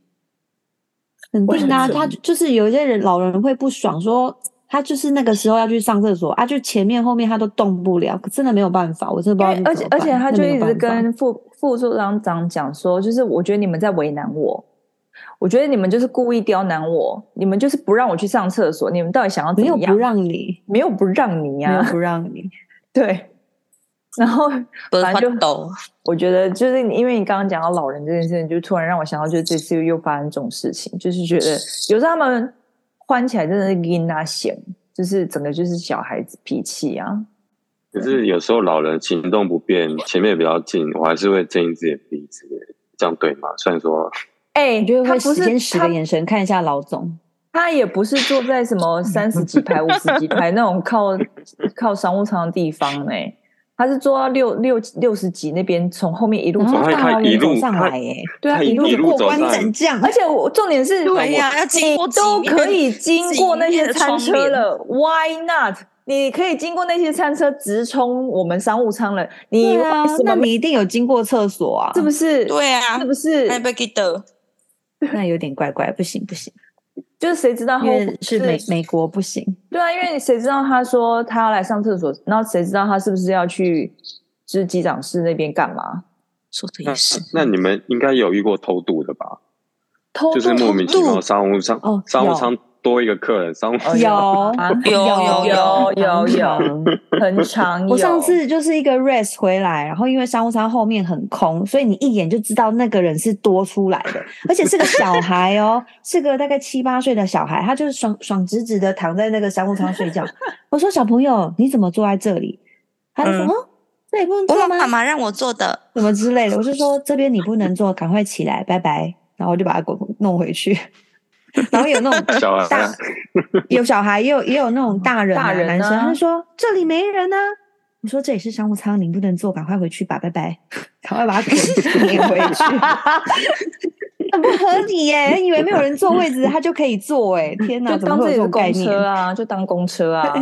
肯定啊，他就是有一些人老人会不爽，说。他就是那个时候要去上厕所啊，就前面后面他都动不了，真的没有办法，我真的不知道。而且而且他就一直跟副副处长长讲说，就是我觉得你们在为难我，我觉得你们就是故意刁难我，你们就是不让我去上厕所，你们到底想要怎样？没有不让你，没有不让你呀、啊，不让你。[laughs] 对，然后反正就我觉得就是因为你刚刚讲到老人这件事情，就突然让我想到，就是这次又发生这种事情，就是觉得 [sniffs] 有时候他们。欢起来真的是阴啊险，就是整个就是小孩子脾气啊。可是有时候老人行动不便，前面也比较近，我还是会睁一只眼闭一只眼，这样对吗？虽然说，哎、欸，就会时间使个眼神看一下老总，他也不是坐在什么三十几排、五十几排那种靠靠商务舱的地方呢、欸。他是坐到六六六十几那边，从后面一路走大老远走上来，哎，对啊，一路过关斩将，而且我重点是，对呀，要经过都可以经过那些餐车了，Why not？你可以经过那些餐车直冲我们商务舱了，你啊，那你一定有经过厕所啊，是不是？对啊，是不是？那 [laughs] 有点怪怪，不行不行。就是谁知道他是美美国不行？对啊，因为谁知道他说他要来上厕所，然后谁知道他是不是要去就是机长室那边干嘛？说的也是。那你们应该有遇过偷渡的吧？偷就是莫名其妙商务舱哦，商务舱。多一个客人，商务舱有有有有有有，[laughs] 很长。我上次就是一个 rest 回来，然后因为商务舱后面很空，所以你一眼就知道那个人是多出来的，[laughs] 而且是个小孩哦，是个大概七八岁的小孩，他就是爽爽直直的躺在那个商务舱睡觉。[laughs] 我说小朋友，你怎么坐在这里？他就说：“哦，那也不能坐吗？妈妈让我坐的，什么之类的。”我就说：“这边你不能坐，赶快起来，拜拜。”然后我就把他给弄回去。然后有那种大，有小孩，也有也有那种大人、啊、大人、啊、男生，他就说这里没人呢、啊。我说这里是商务舱，您不能坐，赶快回去吧，拜拜，赶快把他撵回去。[laughs] 很不合理耶，以为没有人坐位置，他就可以坐哎，天哪，就当这种公车啊，就当公车啊。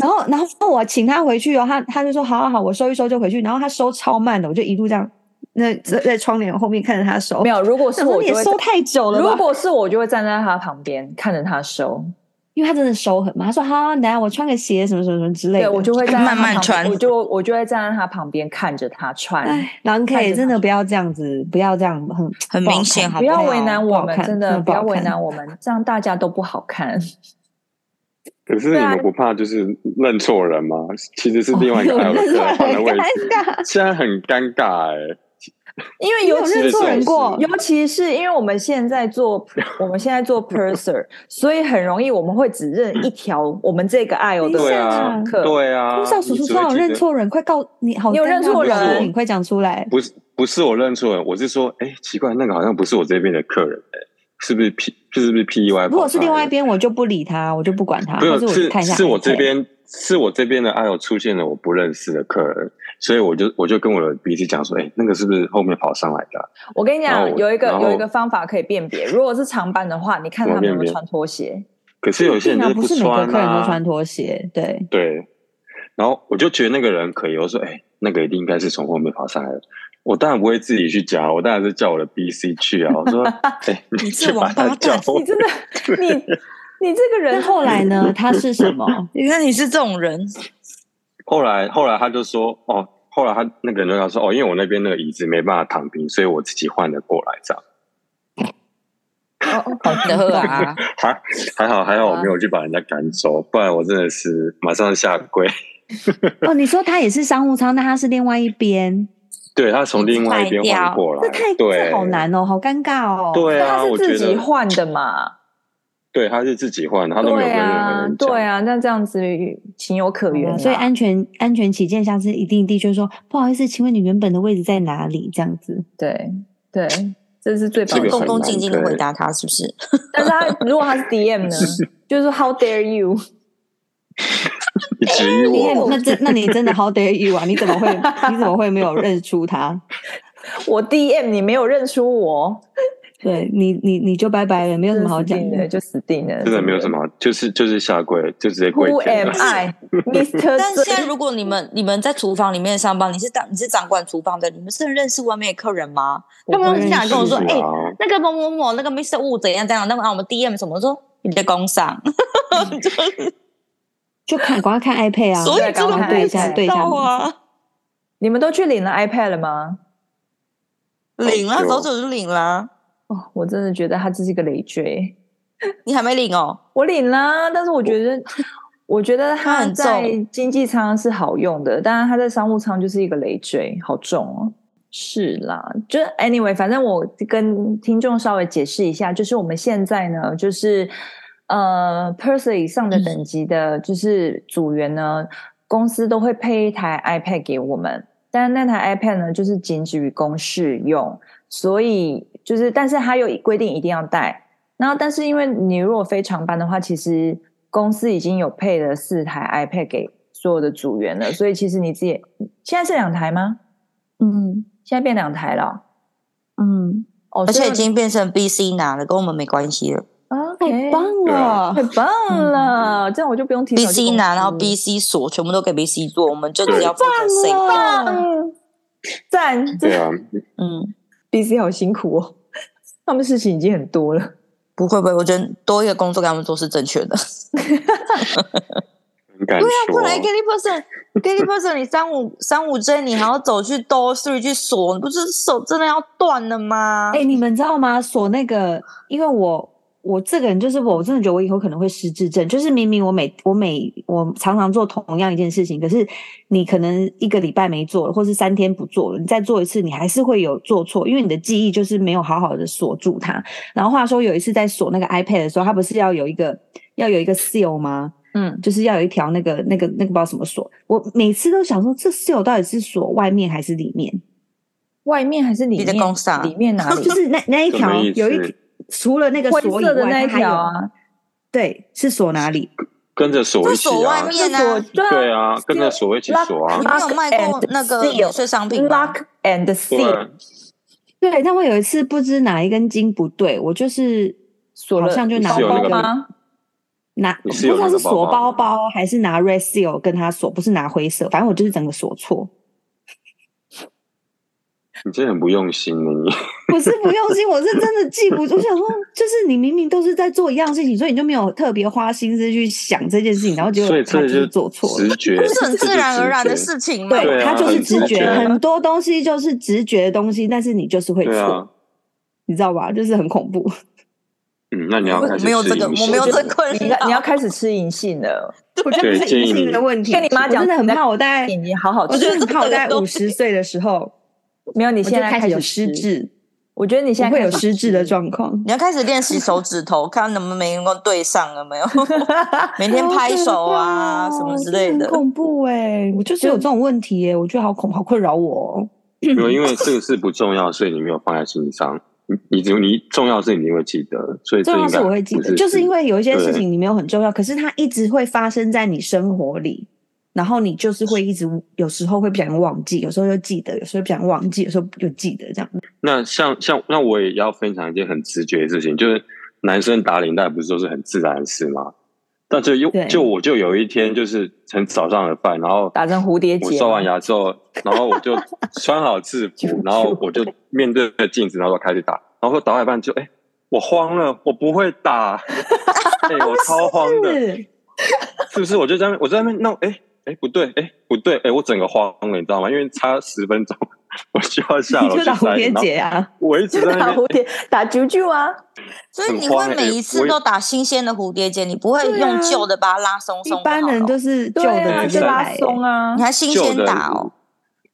然后，然后我请他回去哦，他他就说好好好，我收一收就回去。然后他收超慢的，我就一路这样那在在窗帘后面看着他收。没有，如果是我就会收太久了。如果是我，就会站在他旁边看着他收。因为他真的收很慢，他说好，来我穿个鞋什么什么什么之类的，对我就会在慢慢穿，我就我就会站在他旁边看着他穿。然后可以真的不要这样子，不要这样很很明显，不要为难我们，真的不要为难我们，这样大家都不好看。[laughs] 可是你们不怕就是认错人吗？其实是另外一个还有客人换的位置，现在很尴尬哎。[laughs] 因为有认错人过，尤其是因为我们现在做 [laughs] 我们现在做 purser，所以很容易我们会只认一条 [laughs] 我们这个 aisle 的客。对啊，空少叔叔说我认错人，快告你好，你有认错人，你快讲出来。不是不是我认错人，我是说，哎，奇怪，那个好像不是我这边的客人，哎，是不是 P？是不是 P E Y？如果是另外一边，我就不理他，我就不管他。不是，是是我这边。是我这边的 aisle 出现了我不认识的客人，所以我就我就跟我的 BC 讲说，哎、欸，那个是不是后面跑上来的、啊？我跟你讲，有一个有一个方法可以辨别，如果是长班的话，你看他们有没有穿拖鞋。可是有些人就不穿、啊、不是每个客人都穿拖鞋，对对。然后我就觉得那个人可以，我说，哎、欸，那个一定应该是从后面跑上来的。我当然不会自己去夹，我当然是叫我的 BC 去啊。我说，[laughs] 哎、欸，你去把他叫，你真的 [laughs] 你。你这个人后来呢？他是什么？你看你是这种人。后来，后来他就说：“哦，后来他那个人就说：‘哦，因为我那边那个椅子没办法躺平，所以我自己换了过来这样。’哦，好的啊，[laughs] 还还好还好，我没有去把人家赶走，不然我真的是马上下跪。哦，你说他也是商务舱，那他是另外一边？对，他从另外一边换过来，这太对，好难哦，好尴尬哦。对啊，他是自己换的嘛。”对，他是自己换，他都没有跟任何人讲。对啊，那这样子情有可原。所以安全安全起见，下次一定的确说不好意思，请问你原本的位置在哪里？这样子。对对，这是最恭恭敬敬的回答他，是不是？[laughs] 但是他如果他是 DM 呢？[laughs] 就是 How dare you？你质疑我？[laughs] 那真那你真的 How dare you 啊？你怎么会你怎么会没有认出他？我 DM 你没有认出我。对你，你你就拜拜了，没有什么好讲的，就死定了。真的没有什么，就是就是下跪，就直接跪。Who am I，Mr. [laughs] 但现在如果你们你们在厨房里面上班，你是当你是掌管厨房的，你们是认识外面的客人吗？他们经常跟我说，哎，那个某某某，那个 Mr. Wu 怎样怎样，那么啊我们 DM 什么说你在工伤，[laughs] 就看光看 iPad 啊，所以刚刚对一下对一下啊。你们都去领了 iPad 了吗？领了，早早就领了。哦，我真的觉得他这是一个累赘。你还没领哦？[laughs] 我领啦，但是我觉得，我觉得 [laughs] 他在经济舱是好用的，但是他在商务舱就是一个累赘，好重哦。是啦，就 anyway，反正我跟听众稍微解释一下，就是我们现在呢，就是呃，Purser 以上的等级的，就是组员呢，嗯、公司都会配一台 iPad 给我们，但是那台 iPad 呢，就是仅止于公事用，所以。就是，但是他有规定一定要带。然后，但是因为你如果非常班的话，其实公司已经有配了四台 iPad 给所有的组员了，所以其实你自己现在是两台吗？嗯，现在变两台了。嗯，哦而且已经变成 BC 拿了，跟我们没关系了。啊，太棒了，太棒了！这样我就不用提 BC 拿，然后 BC 锁，全部都给 BC 做，我们就只要负责 C。[laughs] 赞，对啊，嗯。B C 好辛苦哦，[laughs] 他们事情已经很多了。不会不会，我觉得多一个工作给他们做是正确的。[laughs] 对啊，不然 daily person，daily person，你三五三五 J，你还要走去 Door Three 去锁，你不是手真的要断了吗？哎、欸，你们知道吗？锁那个，因为我。我这个人就是我，我真的觉得我以后可能会失智症。就是明明我每我每我常常做同样一件事情，可是你可能一个礼拜没做了，或是三天不做了，你再做一次，你还是会有做错，因为你的记忆就是没有好好的锁住它。然后话说有一次在锁那个 iPad 的时候，它不是要有一个要有一个 seal 吗？嗯，就是要有一条那个那个那个不知道什么锁。我每次都想说，这 seal 到底是锁外面还是里面？外面还是里面？里面哪里？[laughs] 就是那那一条有一。除了那个锁以外，那条啊，对，是锁哪里？跟着锁一起啊，外面啊，对啊，跟着锁一起锁啊。你没有卖过那个免税商品吗？Lock and seal。对，但我有一次不知哪一根筋不对，我就是锁了，好像就拿包包吗？拿不知道是锁包包还是拿 red seal 跟他锁，不是拿灰色，反正我就是整个锁错。你真的很不用心呢，你不是不用心，我是真的记不住。我想说，就是你明明都是在做一样事情，所以你就没有特别花心思去想这件事情，然后结果他就是做错了，直觉不是很自然而然的事情吗？对，他就是直觉，很很多东西就是直觉的东西，但是你就是会错，你知道吧？就是很恐怖。[laughs] 嗯，那你要开始没有这个，我没有这个困扰，你要你要开始吃银杏了。我觉得是银杏的问题。跟你妈讲，真的很怕我大概你好好吃。我觉得很怕我在五十岁的时候，没有，你现在开始有失智。我觉得你现在会有失智的状况。你要开始练习手指头，[laughs] 看能不能对上了没有？[laughs] 每天拍手啊，什么之类的。很恐怖哎，我就是有这种问题哎，我觉得好恐，好困扰我。没有，因为 [laughs] 这个事不重要，所以你没有放在心上。你你只有你重要的事你会记得，所以重要事我会记得，就是因为有一些事情你没有很重要，可是它一直会发生在你生活里，然后你就是会一直有时候会不小心忘记，有时候又记得，有时候不想忘记，有时候又记得这样。那像像那我也要分享一件很直觉的事情，就是男生打领带不是都是很自然的事吗？但就又就我就有一天就是很早上的饭，然后打成蝴蝶结，我刷完牙之后，然后我就穿好制服，[laughs] 然后我就面对着镜子，然后就开始打，然后打到一半就哎、欸，我慌了，我不会打，[laughs] 哎、欸，我超慌的，是不是？我就在那我在那边弄，哎、欸、哎、欸、不对，哎、欸、不对，哎、欸、我整个慌了，你知道吗？因为差十分钟。我就要下楼去打蝴蝶结啊！[laughs] 我一直在打蝴蝶，打啾啾啊！所以你会每一次都打新鲜的蝴蝶结，你不会用旧的把它拉松松。一般人都是旧的就拉松啊，你还新鲜打哦。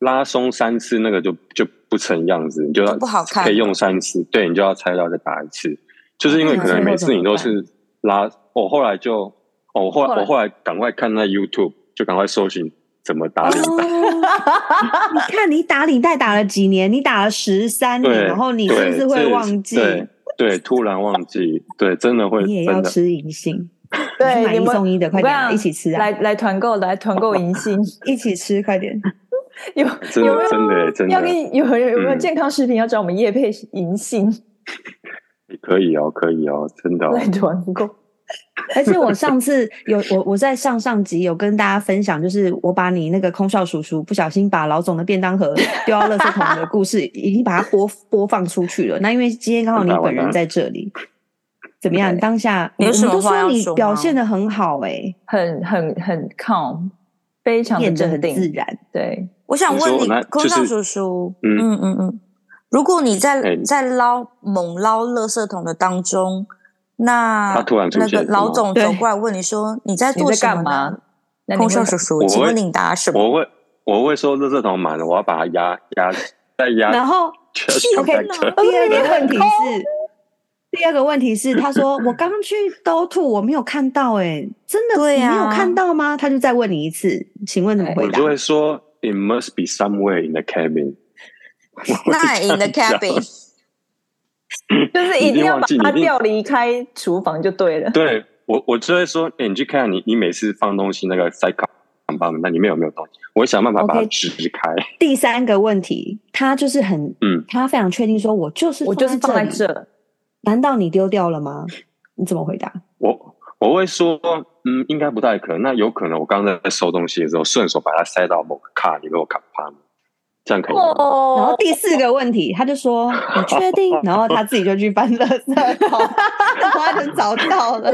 拉松三次那个就就不成样子，你就要不好看，可以用三次。对，你就要拆掉再打一次，就是因为可能每次你都是拉。我后来就，我后来我后来赶快看那 YouTube，就赶快搜寻。怎么打领带？[laughs] 你看你打领带打了几年？你打了十三年，然后你是不是会忘记？对，对，突然忘记，[laughs] 对，真的会。你也要吃银杏，[laughs] 对，买一送一的，快点，一起吃啊！来来团购，来团购银杏，一起吃，快点！有真的真的真的要给你有有没有健康食品要找我们叶配银杏？可以哦，可以哦，真的来团购。[laughs] 而且我上次有我我在上上集有跟大家分享，就是我把你那个空少叔叔不小心把老总的便当盒丢到垃圾桶的故事，已经把它播播放出去了。那因为今天刚好你本人在这里，怎么样？当下你都说你表现的很好，欸，诶，很很很 calm，非常的镇定，很自然。对，我想问你，空少叔叔，嗯嗯嗯，如果你在在捞猛捞垃圾桶的当中。那他突然，那个老总走过来问你说：“你在做什么？”空少叔叔，请问你答什么？我会我会说：“热热桶满了，我要把它压压再压。”然后，OK。第二个问题是，第二个问题是，他说：“我刚去都吐，我没有看到。”哎，真的对呀？你没有看到吗？他就再问你一次，请问怎么回答？我就会说：“It must be somewhere in the cabin。[laughs] ” Not in the cabin。[laughs] 就是一定要把它调离开厨房就对了。对我，我就会说，哎、欸，你去看你，你每次放东西那个塞卡那里面有没有东西？我会想办法把它支开。Okay. [laughs] 第三个问题，他就是很，嗯，他非常确定说，我就是我就是放在这。难道你丢掉了吗？你怎么回答？我我会说，嗯，应该不太可能。那有可能，我刚才在收东西的时候，顺手把它塞到某个卡里面，我卡趴。这样可以吗？然后第四个问题，他就说：“你确定？” [laughs] 然后他自己就去翻垃圾桶，然后他就找到了。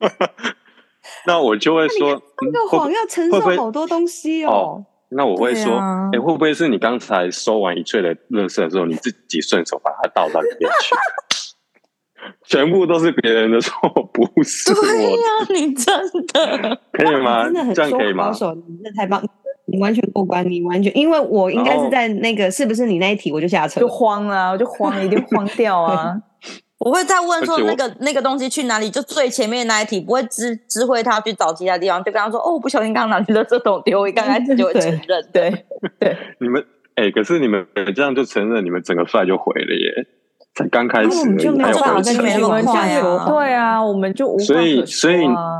[laughs] 那我就会说：“那个谎要承受好多东西哦。”那我会说：“哎，会不会是你刚才收完一堆的垃圾的时候，你自己顺手把它倒到里面去？[laughs] 全部都是别人的错，不是我。对呀，你真的可以吗？真的很这样可以吗？你真的太棒。”你完全过关，你完全，因为我应该是在那个是不是你那一题，我就下车，就慌啊，我就慌，一定慌掉啊！[laughs] 我会再问说那个那个东西去哪里，就最前面那一题，不会知知会他去找其他地方，就跟他说哦，我不小心刚刚拿去垃圾桶丢，我刚开始就会承认，对对。你们哎、欸，可是你们这样就承认，你们整个饭就毁了耶！才刚开始，我们就没有办法跟你们说话呀。对啊，我们就无所以所以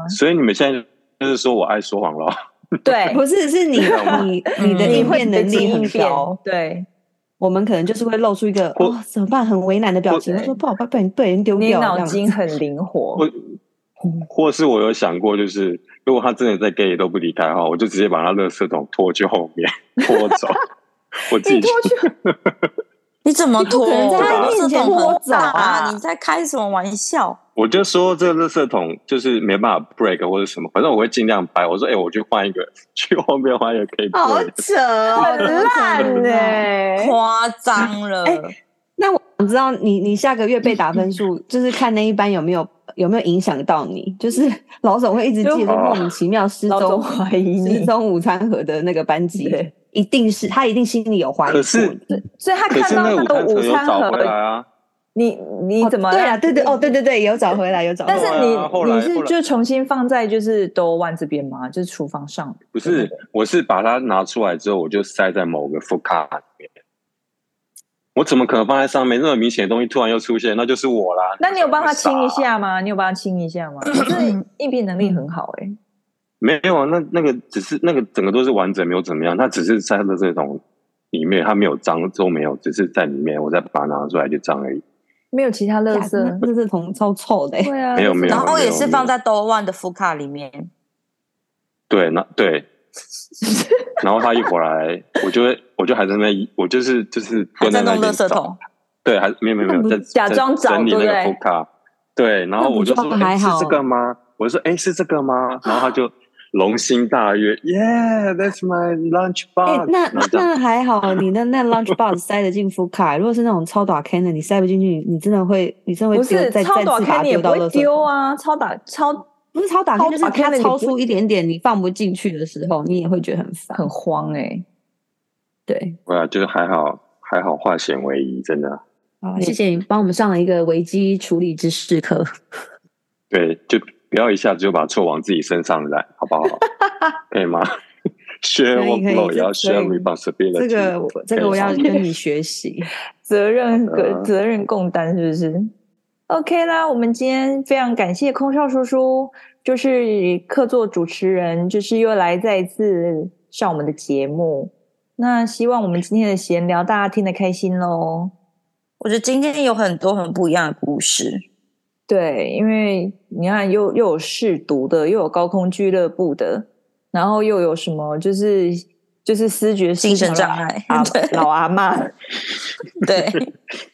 所以你们现在就是说我爱说谎了。[laughs] 对，不是，是你 [laughs] 你你的应变能力很高。对，我们可能就是会露出一个哦，怎么办？很为难的表情。他说不好，被人被人丢掉。你脑筋很灵活。或或是我有想过，就是如果他真的在 gay 都不离开的话，我就直接把他垃圾桶拖去后面 [laughs] 拖走。我自己你拖去，你怎么拖？不可能在他面前拖走啊啊！你在开什么玩笑？我就说这个垃圾桶就是没办法 break 或者什么，反正我会尽量掰。我说，哎、欸，我去换一个，去后面换一个可以。好扯哦，很烂呢，夸张了。欸那我想知道你你下个月被打分数，就是看那一班有没有有没有影响到你？就是老总会一直记得莫名其妙失踪怀疑失踪午餐盒的那个班级，一定是他一定心里有怀疑。可是，所以他看到那个午餐盒啊，你你怎么、哦？对啊，对对哦，对对对，有找回来，有找回来。但是你你是就重新放在就是 door one 这边吗？就是厨房上？不是，我是把它拿出来之后，我就塞在某个 food cart 里面。我怎么可能放在上面？那么明显的东西突然又出现，那就是我啦。那你有帮他清一下吗？你有帮他清一下吗？[clears throat] 可是应变能力很好哎、欸。没有啊，那那个只是那个整个都是完整，没有怎么样。它只是在的这种里面，它没有脏都没有，只是在里面，我再把它拿出来就脏而已。没有其他垃圾，垃圾桶超臭的、欸。对啊，没有没有。[laughs] 然后也是放在 door one 的副卡里面。对，那对。然后他一回来，我就会，我就还在那，我就是就是蹲在那边找，对，还没有没有没有，在假装找整理那个副卡，对，然后我就说，哎，是这个吗？我就说，哎，是这个吗？然后他就龙心大悦，Yeah，that's my lunch box。那那还好，你的那 lunch box 塞得进副卡，[laughs] 如果是那种超大 can 的，你塞不进去，你真的会，你真的会丢，再再次把它丢到垃圾桶。丢啊，超大超。不是超打开，就是它超出一点点，你放不进去的时候，你也会觉得很烦、很慌哎、欸。对，对啊，就是还好，还好化险为夷，真的。好，谢谢你帮我们上了一个危机处理知识课。对，就不要一下子就把错往自己身上揽，好不好？[laughs] 可以吗？[laughs] Share workload，也要 share responsibility。这个，这个我要跟你学习，[laughs] 责任和责任共担，是不是？OK 啦，我们今天非常感谢空少叔叔，就是客座主持人，就是又来再一次上我们的节目。那希望我们今天的闲聊大家听得开心喽。我觉得今天有很多很不一样的故事，对，因为你看又又有试毒的，又有高空俱乐部的，然后又有什么就是就是思觉精神障碍啊，[laughs] 老阿妈，[laughs] 对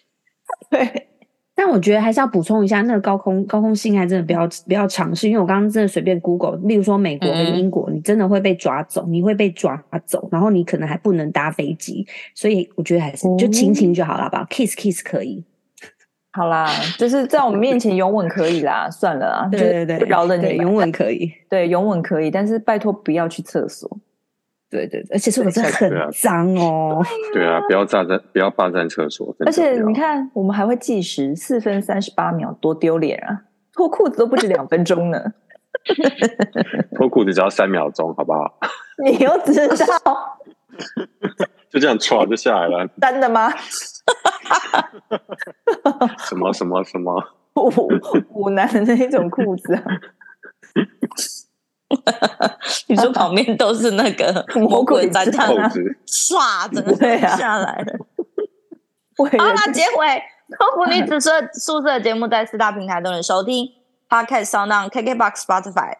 [laughs] 对。但我觉得还是要补充一下，那个高空高空性爱真的不要不要尝试，因为我刚刚真的随便 Google，例如说美国跟英国，嗯、你真的会被抓走，你会被抓走，然后你可能还不能搭飞机，所以我觉得还是就亲亲就好了吧、嗯、，kiss kiss 可以，好啦，就是在我们面前拥吻可以啦，算了啊，对对对，饶了你，拥吻可以，对，拥吻可以，但是拜托不要去厕所。对对对，而且厕所真的很脏哦。对啊，不要霸占，不要霸占厕所。而且你看，我们还会计时，四分三十八秒，多丢脸啊！脱裤子都不止两分钟呢。[laughs] 脱裤子只要三秒钟，好不好？[laughs] 你又知道？[laughs] 就这样唰就下来了。真的吗？什么什么什么？[laughs] 五五男的那种裤子啊。[laughs] 你说旁边都是那个魔鬼毡啊，唰的下来了。好啦，结尾空服女子宿舍的节目在四大平台都能收听，Podcast、SoundOn、KKBox、Spotify。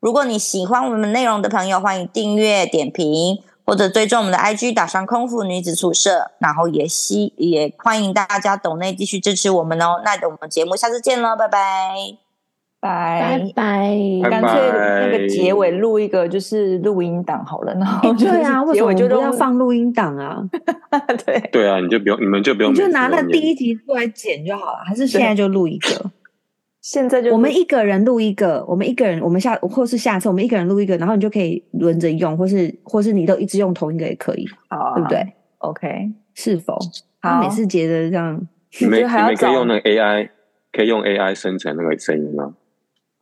如果你喜欢我们内容的朋友，欢迎订阅、点评或者追踪我们的 IG，打上空腹女子宿舍。然后也希也欢迎大家抖内继续支持我们哦。那我们节目下次见喽，拜拜。拜拜，干脆那个结尾录一个就是录音档好了，然后对啊，结尾就都要放录音档啊，[laughs] 对对啊，你就不用，你们就不用，你就拿那第一集出来剪就好了，还是现在就录一个？现在就我们一个人录一个，我们一个人，我们下或是下次我们一个人录一个，然后你就可以轮着用，或是或是你都一直用同一个也可以，好，对不对？OK，是否？好，每次觉得这样，你们你们可以用那个 AI，可以用 AI 生成那个声音吗？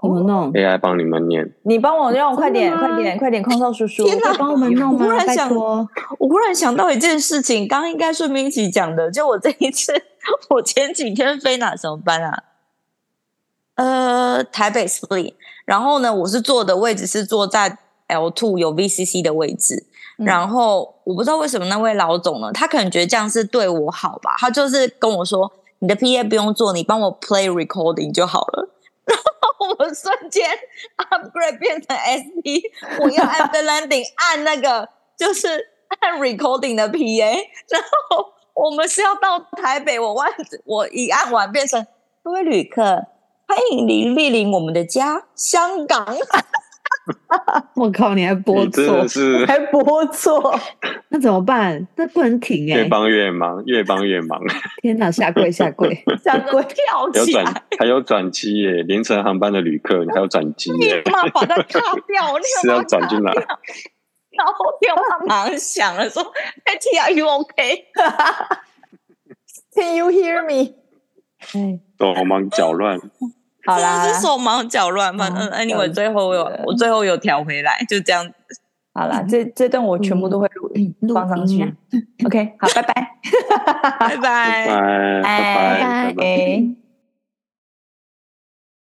怎么弄？AI 帮你们念，你帮我用，快点，快点，快点！空少叔叔，天哪，帮我们弄吗？我忽然想，托我忽然想到一件事情，刚刚应该顺便一起讲的，就我这一次，[laughs] 我前几天飞哪什么班啊？呃，台北 Split，然后呢，我是坐的位置是坐在 L two 有 VCC 的位置，嗯、然后我不知道为什么那位老总呢，他可能觉得这样是对我好吧，他就是跟我说，你的 PA 不用做，你帮我 play recording 就好了。[laughs] 然后我瞬间 [laughs] upgrade 变成 SP，我要 after landing [laughs] 按那个就是按 recording 的 PA，然后我们是要到台北，我万我一按完变成各位旅客，欢迎您莅临我们的家香港。[laughs] 我靠！你还播错，是还播错，那怎么办？那不能停哎、欸！越帮越忙，越帮越忙。天哪！下跪下跪 [laughs] 下跪跳起来！有转还有转机耶！凌晨航班的旅客，你还有转机耶！立马把它卡掉！[laughs] 是要转进来。然后电话马上响了，说：“Betty，Are you OK？Can you hear me？” 手忙脚乱。[laughs] 好啦，是手忙脚乱，反正 anyway，最后有我最后有调回来，就这样子。好啦，这这段我全部都会录录放上去。OK，好，[laughs] 拜拜，拜拜，拜拜，拜拜。